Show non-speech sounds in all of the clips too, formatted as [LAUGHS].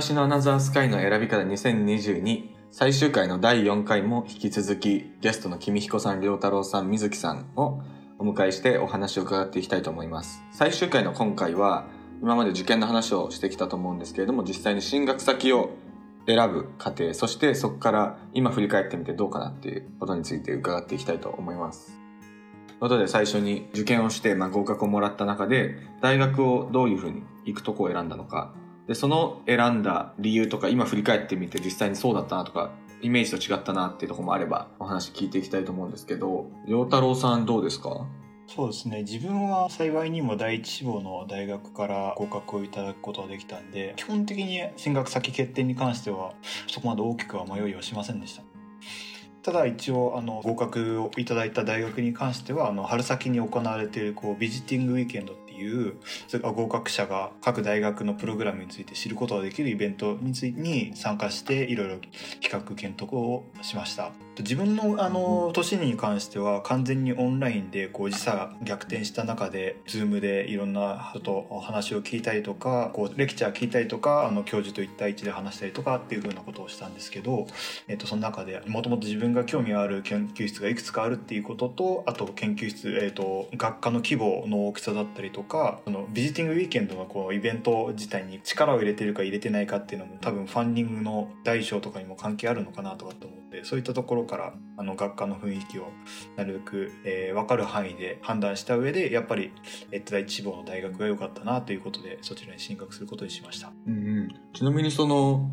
私のアナザースカイの選び方2022最終回の第4回も引き続きゲストの君彦さん、良太郎さん、水木さんをお迎えしてお話を伺っていきたいと思います。最終回の今回は今まで受験の話をしてきたと思うんですけれども実際に進学先を選ぶ過程そしてそこから今振り返ってみてどうかなっていうことについて伺っていきたいと思います。ということで最初に受験をして、まあ、合格をもらった中で大学をどういうふうに行くとこを選んだのかでその選んだ理由とか今振り返ってみて実際にそうだったなとかイメージと違ったなっていうとこもあればお話聞いていきたいと思うんですけど良太郎さんどうですか？そうですね。自分は幸いにも第一志望の大学から合格をいただくことができたんで基本的に進学先決定に関してはそこまで大きくは迷いはしませんでした。ただ一応あの合格をいただいた大学に関してはあの春先に行われているこうビジティングウィーケンドいうそれから合格者が各大学のプログラムについて知ることができるイベントについてに参加していろいろ企画検討をしました。自分のあの年に関しては完全にオンラインでこう時差が逆転した中で Zoom でいろんな人とお話を聞いたりとかこうレクチャー聞いたりとかあの教授と1対1で話したりとかっていうふうなことをしたんですけど、えっと、その中でもともと自分が興味ある研究室がいくつかあるっていうこととあと研究室、えっと、学科の規模の大きさだったりとかそのビジティングウィーケンドのこうイベント自体に力を入れてるか入れてないかっていうのも多分ファンディングの大小とかにも関係あるのかなとかって思ってそういったところからあの学科の雰囲気をなるべく、えー、分かる範囲で判断した上でやっぱり、えっと、第一志望の大学が良かったなということでそちらに進学することにしました。うんうん、ちなみにその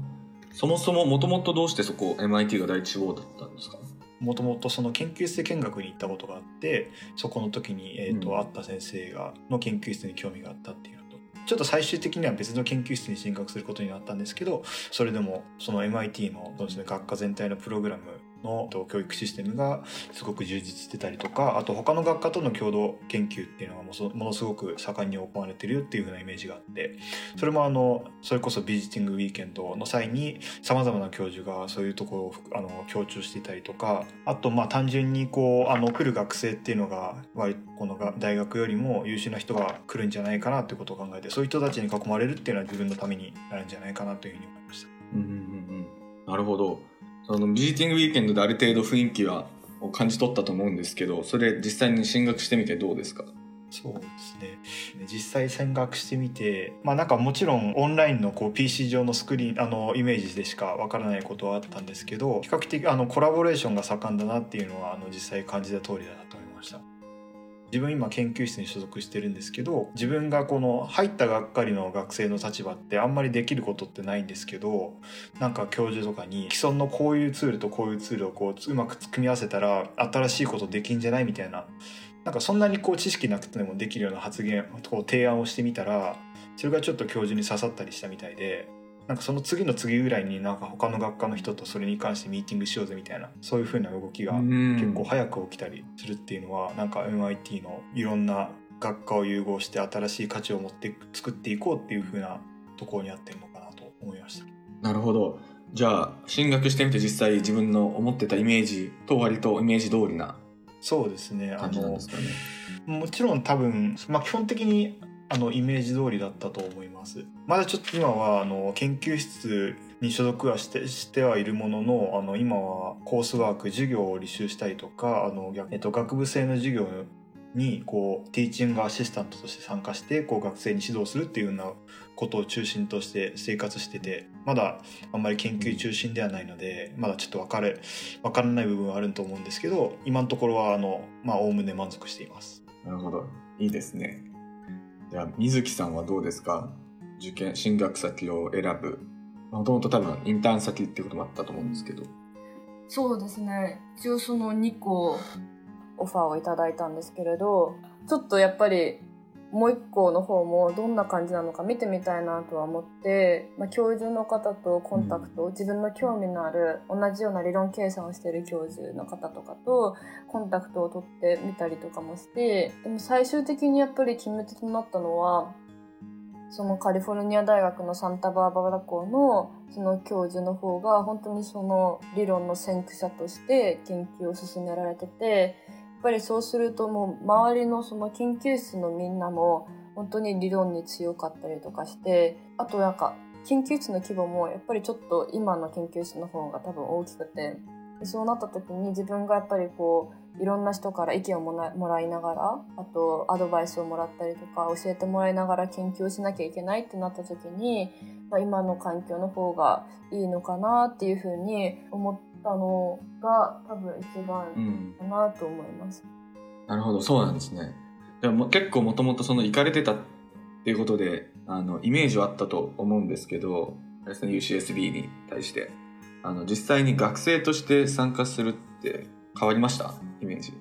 そもそももともとどうしてそこ MIT が第一志望だったんですか？もともとその研究室で見学に行ったことがあってそこの時に、えーとうん。会った先生がの研究室に興味があったっていうのとちょっと最終的には別の研究室に進学することになったんですけどそれでもその MIT のそうです、ね、学科全体のプログラムの教育システムがすごく充実してたりとかあと他の学科との共同研究っていうのがものすごく盛んに行われてるよっていう風なイメージがあってそれもあのそれこそビジティングウィーケンドの際にさまざまな教授がそういうところをあの強調していたりとかあとまあ単純にこうあの来る学生っていうのが割この大学よりも優秀な人が来るんじゃないかなってことを考えてそういう人たちに囲まれるっていうのは自分のためになるんじゃないかなというふうに思いました。うんうんうんなるほどそのビジティングウィーケンドである程度雰囲気は感じ取ったと思うんですけどそれ実際に進学してみてどうですか？そうですね。実際見学してみてまあなんかもちろんオンラインのこう PC 上のスクリーンあのイメージでしかわからないことはあったんですけど比較的あのコラボレーションが盛んだなっていうのはあの実際感じた通りだな自分今研究室に所属してるんですけど自分がこの入ったがっかりの学生の立場ってあんまりできることってないんですけどなんか教授とかに既存のこういうツールとこういうツールをこううまく組み合わせたら新しいことできんじゃない？みたいな。なんかそんなにこう知識なくてもできるような発言こう提案をしてみたらそれがちょっと教授に刺さったりしたみたいで。なんかその次の次ぐらいになんか他の学科の人とそれに関してミーティングしようぜみたいなそういう風な動きが結構早く起きたりするっていうのはなんか MIT のいろんな学科を融合して新しい価値を持って作っていこうっていう風なところにあってるのかなと思いました。なるほど。じゃあ進学してみて実際自分の思ってたイメージと割とイメージ通りなそうですね。ねもちろん多分、まあ、基本的にあのイメージ通りだったと思います。まだちょっと今はあの研究室に所属はしてしてはいるもののあの今はコースワーク授業を履修したりとかあの、逆えっと、学部生の授業にこうティーチングアシスタントとして参加してこう学生に指導するっていうようなことを中心として生活しててまだあんまり研究中心ではないのでまだちょっと分かれ分からない部分はあると思うんですけど今のところはあのまあおおむね満足しています。なるほど。いいですね。じゃ水木さんはどうですか？受験進学先を選ぶ。もともと多分インターン先ってこともあったと思うんですけど。そうですね。一応その2個オファーをいただいたんですけれどちょっとやっぱりもう1個の方もどんな感じなのか見てみたいなとは思って、まあ、教授の方とコンタクト、自分の興味のある同じような理論計算をしている教授の方とかとコンタクトを取ってみたりとかもしてでも最終的にやっぱり決め手となったのはそのカリフォルニア大学のサンタバーバラ校のその教授の方が本当にその理論の先駆者として研究を進められててぱりそうするともう周りのその研究室のみんなも本当に理論に強かったりとかしてあとなんか研究室の規模もやっぱりちょっと今の研究室の方が多分大きくてそうなった時に自分がやっぱりこういろんな人から意見をもらいながらあとアドバイスをもらったりとか教えてもらいながら研究をしなきゃいけないってなった時に、まあ、今の環境の方がいいのかなっていうふうに思ったのが多分一番うん。かなと思います。なるほど、そうなんですね。でも結構もともとその行かれてたっていうことで、あの、イメージはあったと思うんですけど、あれですね UCSB に対して。あの、実際に学生として参加するって変わりました？イメージ。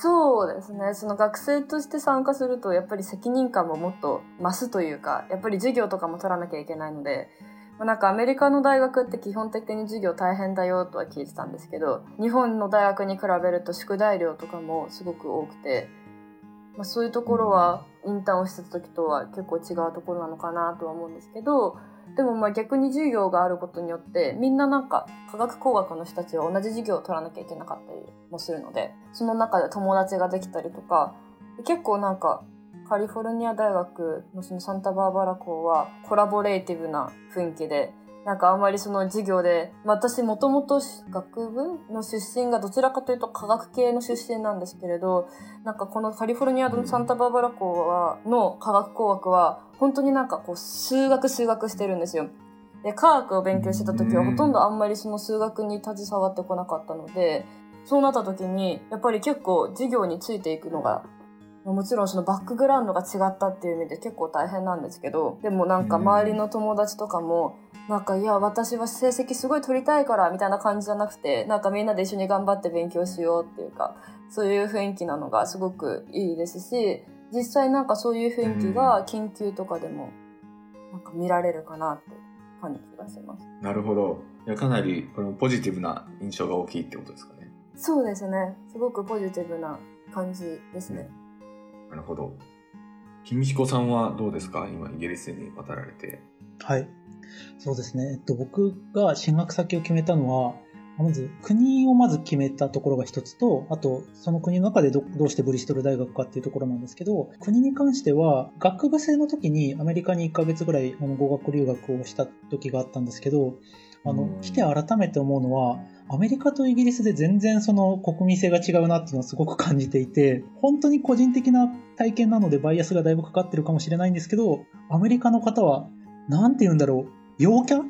そうですねその学生として参加するとやっぱり責任感ももっと増すというかやっぱり授業とかも取らなきゃいけないので、ま、なんかアメリカの大学って基本的に授業大変だよとは聞いてたんですけど日本の大学に比べると宿題量とかもすごく多くて、まあ、そういうところはインターンをしてた時とは結構違うところなのかなとは思うんですけどでもまあ逆に授業があることによってみんななんか科学工学の人たちは同じ授業を取らなきゃいけなかったりもするのでその中で友達ができたりとか結構なんかカリフォルニア大学のそのサンタバーバラ校はコラボレーティブな雰囲気でなんかあんまりその授業で私もともと学部の出身がどちらかというと科学系の出身なんですけれどなんかこのカリフォルニアのサンタバーバラ校はの科学工学は本当になんかこう数学数学してるんですよ。で科学を勉強してた時はほとんどあんまりその数学に携わってこなかったのでそうなった時にやっぱり結構授業についていくのがもちろんそのバックグラウンドが違ったっていう意味で結構大変なんですけどでもなんか周りの友達とかもなんかいや私は成績すごい取りたいからみたいな感じじゃなくてなんかみんなで一緒に頑張って勉強しようっていうかそういう雰囲気なのがすごくいいですし実際なんかそういう雰囲気が研究とかでもなんか見られるかなって感じがします。なるほど。いや、かなり、このポジティブな印象が大きいってことですかね。そうですねすごくポジティブな感じですね。なるほど。君彦さんはどうですか？今、イギリスに渡られて。はい。そうですね。えっと、僕が進学先を決めたのは、まず国をまず決めたところが一つと、あとその国の中でどどうしてブリストル大学かっていうところなんですけど、国に関しては学部生の時にアメリカに1ヶ月ぐらいあの語学留学をした時があったんですけど、あのうん、来て改めて思うのは、アメリカとイギリスで全然その国民性が違うなっていうのはすごく感じていて、本当に個人的な体験なのでバイアスがだいぶかかってるかもしれないんですけど、アメリカの方は、なんて言うんだろう、陽キャ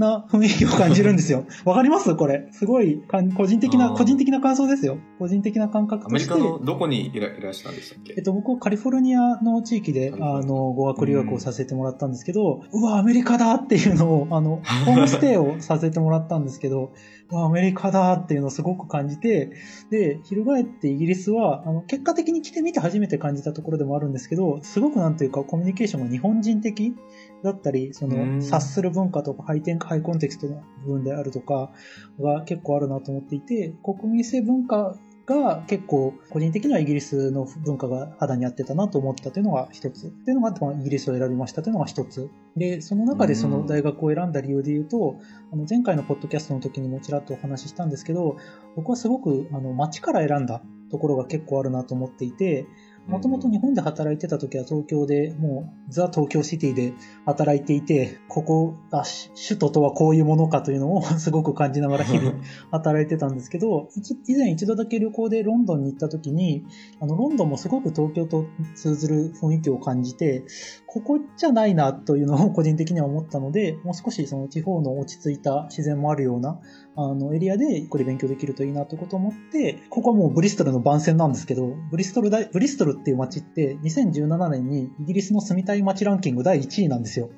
な雰囲気を感じるんですよ。[LAUGHS] わかります？これ。すごい個人的な、個人的な感想ですよ。個人的な感覚アメリとして。カのどこにいらいらしたんでしたっけえっと、僕はカリフォルニアの地域で、あの、語学留学をさせてもらったんですけど、うわ、アメリカだっていうのを、あの、[LAUGHS] ホームステイをさせてもらったんですけど、うわ、アメリカだっていうのをすごく感じて、で、翻ってイギリスは、あの、結果的に来てみて初めて感じたところでもあるんですけど、すごくなんというか、コミュニケーションが日本人的だったり、そうんの、察する文化とか、ハイテンハイコンテクストの部分であるとか、が結構あるなと思っていて、国民性文化が結構個人的にはイギリスの文化が肌に合ってたなと思ったというのが一つ。っていうのが、まあイギリスを選びましたというのが一つ。で、その中でその大学を選んだ理由で言うと、あの前回のポッドキャストの時にもちらっとお話ししたんですけど、僕はすごくあの街から選んだところが結構あるなと思っていて、もともと日本で働いてた時は東京でもうザ・東京シティで働いていて、ここがし首都とはこういうものかというのを [LAUGHS] すごく感じながら日々働いてたんですけど、一以前一度だけ旅行でロンドンに行った時に、あの、ロンドンもすごく東京と通ずる雰囲気を感じて、ここじゃないなというのを個人的には思ったので、もう少しその地方の落ち着いた自然もあるような、あの、エリアでゆっくり勉強できるといいなということを思って、ここはもうブリストルの番宣なんですけど、ブリストル大、ブリストルっていう街って2017年にイギリスの住みたい街ランキング第1位なんですよ。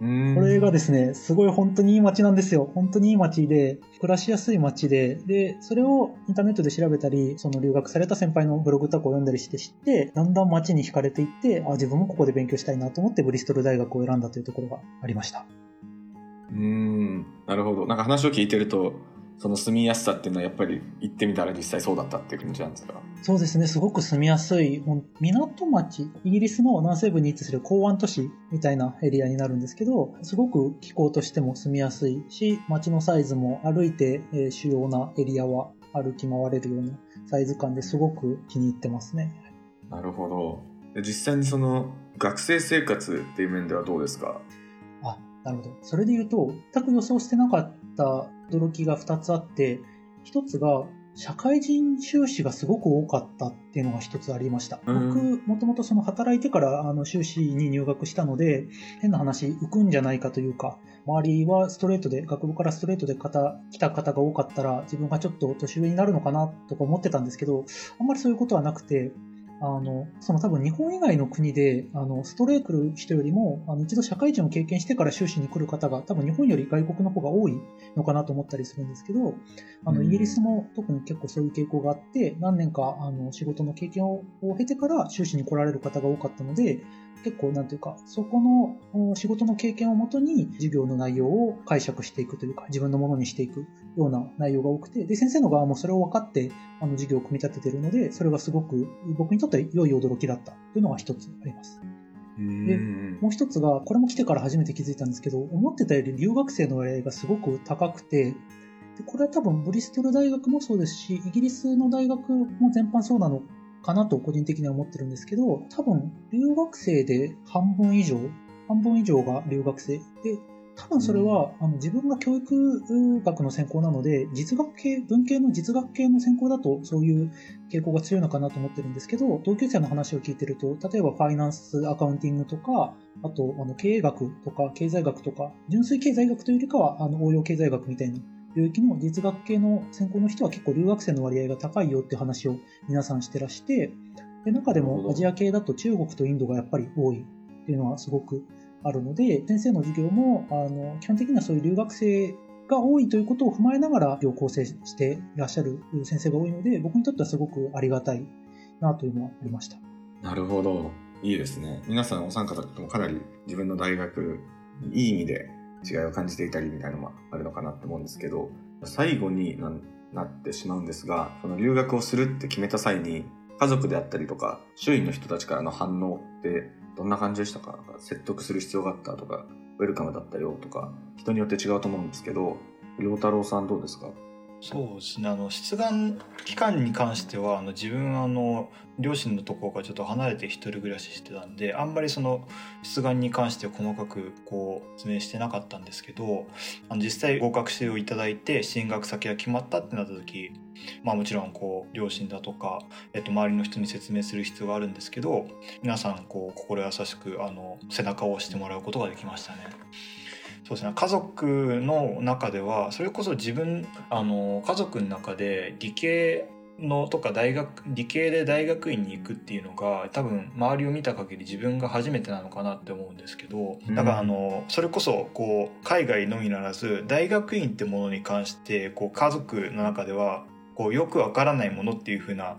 うんこれがですね、すごい本当にいい街なんですよ。本当にいい街で、暮らしやすい街で、で、それをインターネットで調べたり、その留学された先輩のブログとかを読んだりして知って、だんだん街に惹かれていって、あ、自分もここで勉強したいなと思ってブリストル大学を選んだというところがありました。うんなるほど。なんか話を聞いてるとその住みやすさっていうのはやっぱり行ってみたら実際そうだったっていう感じなんですか？そうですね、すごく住みやすい、港町、イギリスの南西部に位置する港湾都市みたいなエリアになるんですけど、すごく気候としても住みやすいし、街のサイズも歩いて、えー主要なエリアは歩き回れるようなサイズ感ですごく気に入ってますね。なるほど。で実際にその学生生活っていう面ではどうですか？あ、なるほど。それで言うと、全く予想してなかった驚きが2つあって、1つが、社会人修士がすごく多かったっていうのが一つありました。うん僕、もともとその働いてからあの修士に入学したので、変な話、浮くんじゃないかというか、周りはストレートで、学部からストレートで方来た方が多かったら、自分がちょっと年上になるのかなとか思ってたんですけど、あんまりそういうことはなくて、あの、その多分日本以外の国で、あの、ストレート来る人よりも、あの、一度社会人を経験してから修士に来る方が、多分日本より外国の方が多いのかなと思ったりするんですけど、あの、うん。イギリスも特に結構そういう傾向があって、何年か、あの、仕事の経験をを経てから修士に来られる方が多かったので、結構、なんていうか、そこのお仕事の経験をもとに授業の内容を解釈していくというか、自分のものにしていくような内容が多くて、で、先生の側もそれを分かって、あの、授業を組み立てているので、それがすごく僕にとって良い驚きだったというのが一つあります。うんもう一つが、これも来てから初めて気づいたんですけど、思ってたより留学生の割合がすごく高くて、でこれは多分ブリストル大学もそうですし、イギリスの大学も全般そうなのかなと個人的には思ってるんですけど、多分留学生で半分以上、半分以上が留学生で、多分それは、あの自分が教育学の専攻なので、実学系、文系の実学系の専攻だとそういう傾向が強いのかなと思ってるんですけど、同級生の話を聞いてると、例えばファイナンス、アカウンティングとか、あと、あの、経営学とか、経済学とか、純粋経済学というよりかは、あの、応用経済学みたいな領域の実学系の専攻の人は結構留学生の割合が高いよって話を皆さんしてらして、で、中でもアジア系だと中国とインドがやっぱり多いっていうのはすごくあるので、先生の授業も、あの、基本的にはそういう留学生が多いということを踏まえながら授業を構成していらっしゃる先生が多いので、僕にとってはすごくありがたいなというのはありました。なるほど。いいですね。皆さんお三方ともかなり自分の大学、いい意味で違いを感じていたりみたいなのもあるのかなと思うんですけど、最後にななってしまうんですが、その留学をするって決めた際に、家族であったりとか、周囲の人たちからの反応ってどんな感じでしたかか？説得する必要があったとか、ウェルカムだったよとか、人によって違うと思うんですけど、良太郎さんどうですか？そうですねあの出願期間に関してはあの自分はあの両親のところからちょっと離れて一人暮らししてたんであんまりその出願に関して細かくこう説明してなかったんですけどあの実際合格してをいただいて進学先が決まったってなった時まあもちろんこう両親だとか、えっと、周りの人に説明する必要があるんですけど皆さんこう心優しくあの背中を押してもらうことができましたね。そうですね。家族の中ではそれこそ自分あの家族の中で理系のとか大学理系で大学院に行くっていうのが多分周りを見た限り自分が初めてなのかなって思うんですけどだからあのそれこそこう海外のみならず大学院ってものに関してこう家族の中ではこうよくわからないものっていう風な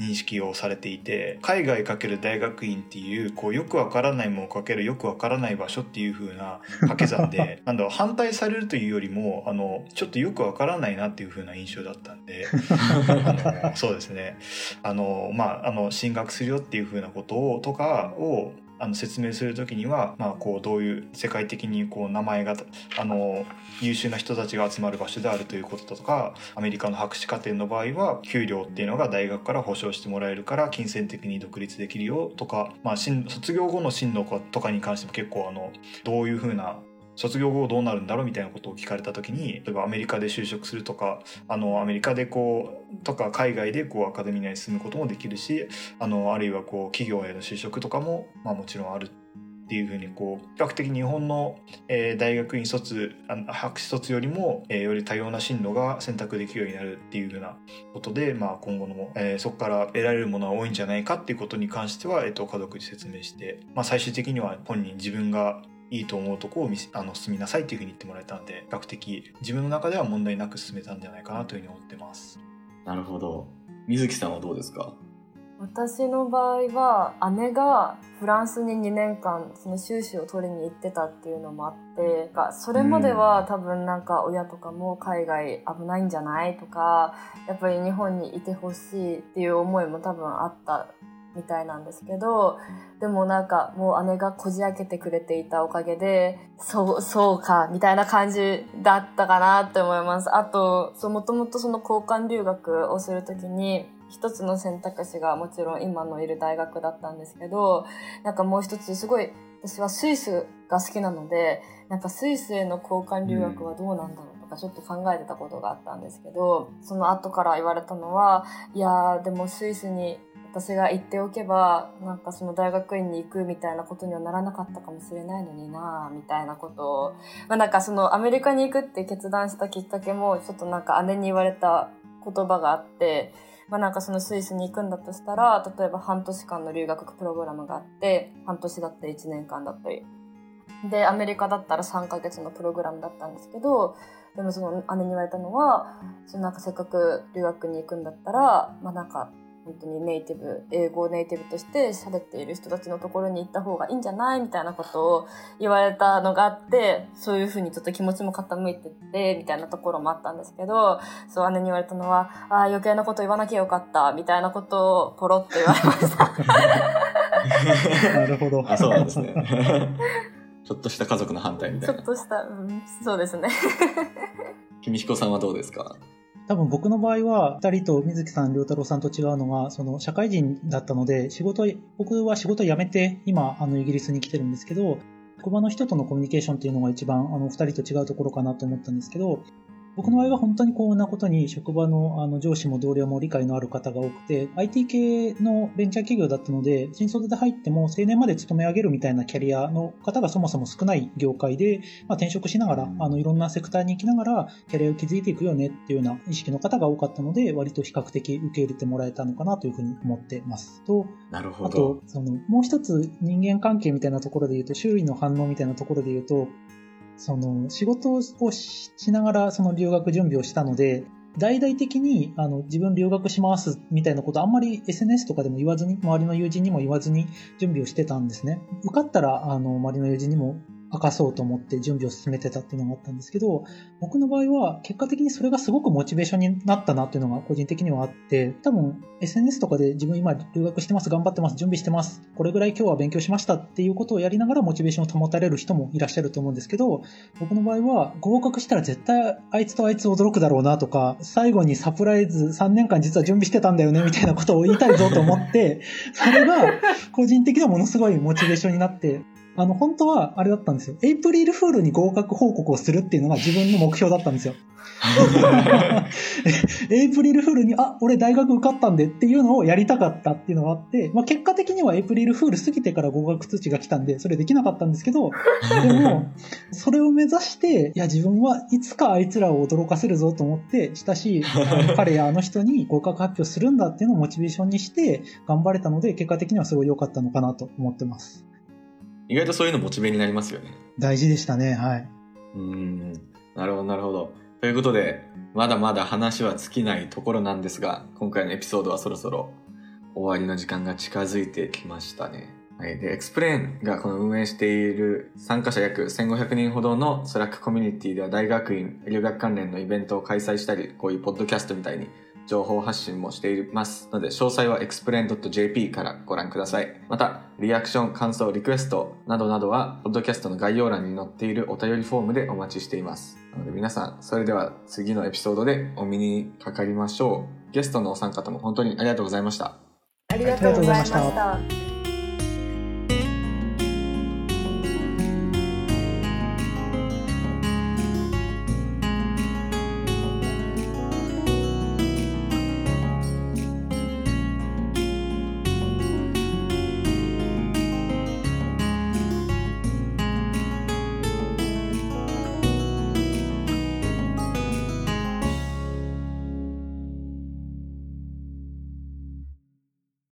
認識をされていて海外かける大学院っていうこうよくわからないものかけるよくわからない場所っていう風な [LAUGHS] 掛け算でなんだろう反対されるというよりもあのちょっとよくわからないなっていう風な印象だったんで [LAUGHS] あのそうですね。あのまああの進学するよっていう風なことをとかをあの説明する時には、まあ、こうどういう世界的にこう名前があの優秀な人たちが集まる場所であるということとかアメリカの博士課程の場合は給料っていうのが大学から保証してもらえるから金銭的に独立できるよとか、まあ、進卒業後の進路とかに関しても結構あのどういうふうな卒業後どうなるんだろうみたいなことを聞かれた時に例えばアメリカで就職するとかあのアメリカでこうとか海外でこうアカデミー内に進むこともできるしあのあるいはこう企業への就職とかも、まあ、もちろんあるっていうふうにこう比較的日本の、えー大学院卒あの博士卒よりも、えーより多様な進路が選択できるようになるっていうふうなことで、まあ、今後の、えーそこから得られるものは多いんじゃないかっていうことに関しては、えー、と家族に説明して、まあ、最終的には本人自分がいいと思うとこを見せあの進みなさいっていうふうに言ってもらえたので比較的自分の中では問題なく進めたんじゃないかなというふうに思ってます。なるほど。水木さんはどうですか？私の場合は姉がフランスに2年間その修士を取りに行ってたっていうのもあってがそれまでは多分なんか親とかも海外危ないんじゃないとかやっぱり日本にいてほしいっていう思いも多分あったみたいなんですけどでもなんかもう姉がこじ開けてくれていたおかげでそうそうかみたいな感じだったかなって思います。あとそうもともとその交換留学をするときに一つの選択肢がもちろん今のいる大学だったんですけどなんかもう一つすごい私はスイスが好きなのでなんかスイスへの交換留学はどうなんだろうとかちょっと考えてたことがあったんですけどその後から言われたのはいやーでもスイスに私が行っておけばなんかその大学院に行くみたいなことにはならなかったかもしれないのになみたいなことを、まあ、なんかそのアメリカに行くって決断したきっかけもちょっとなんか姉に言われた言葉があってまあ、なんかそのスイスに行くんだとしたら例えば半年間の留学プログラムがあって半年だったり1年間だったり。でアメリカだったら3ヶ月のプログラムだったんですけどでもその姉に言われたのはそのなんかせっかく留学に行くんだったらまあなんか本当にネイティブ英語をネイティブとして喋っている人たちのところに行った方がいいんじゃないみたいなことを言われたのがあってそういうふうにちょっと気持ちも傾いてってみたいなところもあったんですけどそう姉に言われたのは「ああ余計なこと言わなきゃよかった」みたいなことをポロッと言われました。[LAUGHS] なるほど。あそうなんですね [LAUGHS] ちょっとした家族の反対みたいなちょっとした、うん、そうですね。[LAUGHS] 君彦さんはどうですか？多分僕の場合は、二人と水木さん、良太郎さんと違うのは、その社会人だったので、仕事、僕は仕事辞めて、今、あの、イギリスに来てるんですけど、職場の人とのコミュニケーションっていうのが一番、あの、二人と違うところかなと思ったんですけど、僕の場合は本当にこんなことに職場のあの上司も同僚も理解のある方が多くて、IT 系のベンチャー企業だったので、新卒で入っても定年まで勤め上げるみたいなキャリアの方がそもそも少ない業界で、まあ、転職しながら、あのいろんなセクターに行きながらキャリアを築いていくよねっていうような意識の方が多かったので、割と比較的受け入れてもらえたのかなというふうに思ってます。と、なるほどあと、その、もう一つ人間関係みたいなところで言うと、周囲の反応みたいなところで言うと、その、仕事をしながらその留学準備をしたので、大々的にあの自分留学しますみたいなことあんまり SNS とかでも言わずに、周りの友人にも言わずに準備をしてたんですね。受かったら、あの、周りの友人にも明かそうと思って準備を進めてたっていうのがあったんですけど、僕の場合は結果的にそれがすごくモチベーションになったなっていうのが個人的にはあって、多分 SNS とかで自分今留学してます、頑張ってます、準備してます、これぐらい今日は勉強しましたっていうことをやりながらモチベーションを保たれる人もいらっしゃると思うんですけど、僕の場合は合格したら絶対あいつとあいつ驚くだろうなとか、最後にサプライズ3年間実は準備してたんだよねみたいなことを言いたいぞと思って、それが個人的にはものすごいモチベーションになって、あの、本当はあれだったんですよ。エイプリルフールに合格報告をするっていうのが自分の目標だったんですよ。[LAUGHS] エイプリルフールに、あ、俺大学受かったんでっていうのをやりたかったっていうのがあって、まあ結果的にはエイプリルフール過ぎてから合格通知が来たんで、それできなかったんですけど、[LAUGHS] でも、それを目指して、いや自分はいつかあいつらを驚かせるぞと思って、親しい [LAUGHS] 彼やあの人に合格発表するんだっていうのをモチベーションにして頑張れたので、結果的にはすごい良かったのかなと思ってます。意外とそういうのモチベになりますよね。大事でしたね、はい。うーん。なるほどなるほど。ということでまだまだ話は尽きないところなんですが今回のエピソードはそろそろ終わりの時間が近づいてきましたね。はい、で XPLANE がこの運営している参加者約1500人ほどの Slack コミュニティでは大学院留学関連のイベントを開催したりこういうポッドキャストみたいに情報発信もしていますので詳細は explain.jp からご覧ください。またリアクション感想リクエストなどなどはポッドキャストの概要欄に載っているお便りフォームでお待ちしています。なので皆さんそれでは次のエピソードでお目にかかりましょう。ゲストのお三方も本当にありがとうございました。ありがとうございました。